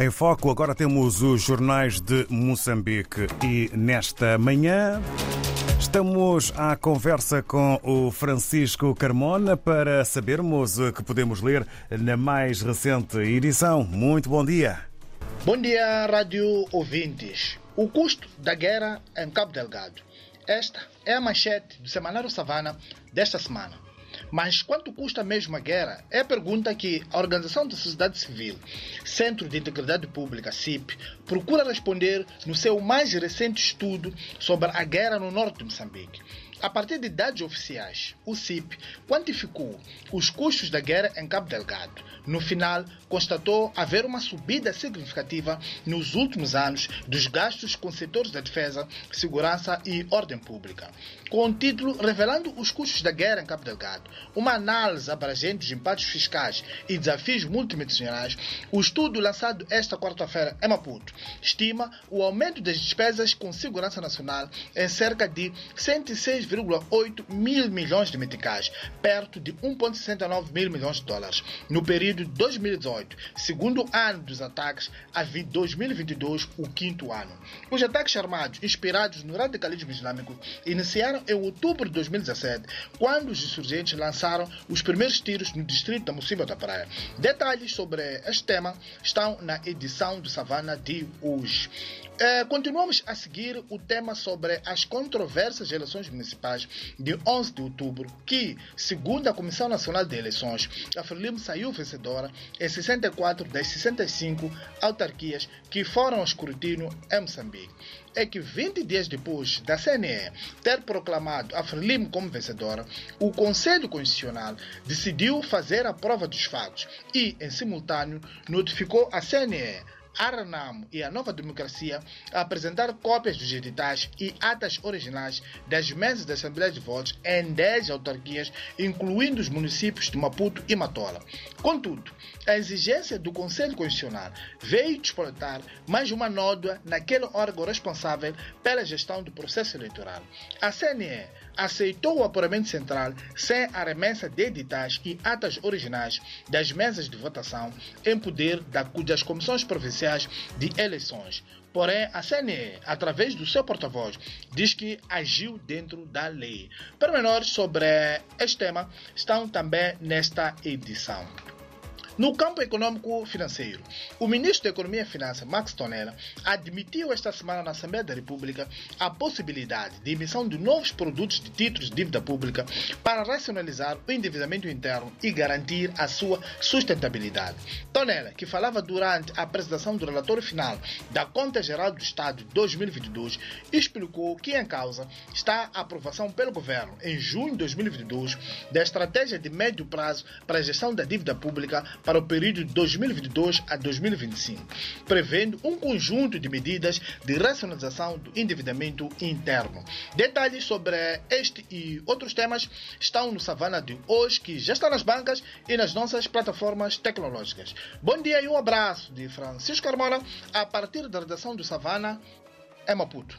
Em foco, agora temos os jornais de Moçambique e nesta manhã. Estamos à conversa com o Francisco Carmona para sabermos o que podemos ler na mais recente edição. Muito bom dia. Bom dia, rádio ouvintes. O custo da guerra em Cabo Delgado. Esta é a manchete do Semanário Savana desta semana. Mas quanto custa mesmo a guerra? É a pergunta que a Organização da Sociedade Civil, Centro de Integridade Pública, CIP, procura responder no seu mais recente estudo sobre a guerra no norte de Moçambique. A partir de dados oficiais, o CIP quantificou os custos da guerra em Cabo Delgado. No final, constatou haver uma subida significativa nos últimos anos dos gastos com setores da defesa, segurança e ordem pública. Com o título Revelando os custos da guerra em Cabo Delgado, uma análise abrangente dos impactos fiscais e desafios multidimensionais, o estudo lançado esta quarta-feira em Maputo estima o aumento das despesas com segurança nacional em cerca de 106 2,8 mil milhões de meticais, perto de 1,69 mil milhões de dólares, no período de 2018, segundo ano dos ataques, a 2022, o quinto ano. Os ataques armados inspirados no radicalismo islâmico iniciaram em outubro de 2017, quando os insurgentes lançaram os primeiros tiros no distrito da Mocimba da Praia. Detalhes sobre este tema estão na edição do Savana de hoje. É, continuamos a seguir o tema sobre as controversas eleições municipais de 11 de outubro, que, segundo a Comissão Nacional de Eleições, a Frelimo saiu vencedora em 64 das 65 autarquias que foram ao escrutínio em Moçambique é que 20 dias depois da CNE ter proclamado a Frelimo como vencedora, o Conselho Constitucional decidiu fazer a prova dos fatos e, em simultâneo, notificou a CNE a e a Nova Democracia a apresentar cópias dos editais e atas originais das mesas da Assembleia de Votos em 10 autarquias, incluindo os municípios de Maputo e Matola. Contudo, a exigência do Conselho Constitucional veio despoletar mais uma nódoa naquele órgão responsável pela gestão do processo eleitoral. A CNE aceitou o apuramento central sem a remessa de editais e atas originais das mesas de votação em poder das comissões provinciais de eleições. Porém, a CNE, através do seu porta-voz, diz que agiu dentro da lei. Pormenores sobre este tema estão também nesta edição. No campo econômico-financeiro, o ministro da Economia e Finanças, Max Tonella, admitiu esta semana na Assembleia da República a possibilidade de emissão de novos produtos de títulos de dívida pública para racionalizar o endividamento interno e garantir a sua sustentabilidade. Tonella, que falava durante a apresentação do relatório final da Conta Geral do Estado de 2022, explicou que em causa está a aprovação pelo governo em junho de 2022 da estratégia de médio prazo para a gestão da dívida pública para o período de 2022 a 2025, prevendo um conjunto de medidas de racionalização do endividamento interno. Detalhes sobre este e outros temas estão no Savana de hoje, que já está nas bancas e nas nossas plataformas tecnológicas. Bom dia e um abraço de Francisco Carmona, a partir da redação do Savana, em Maputo.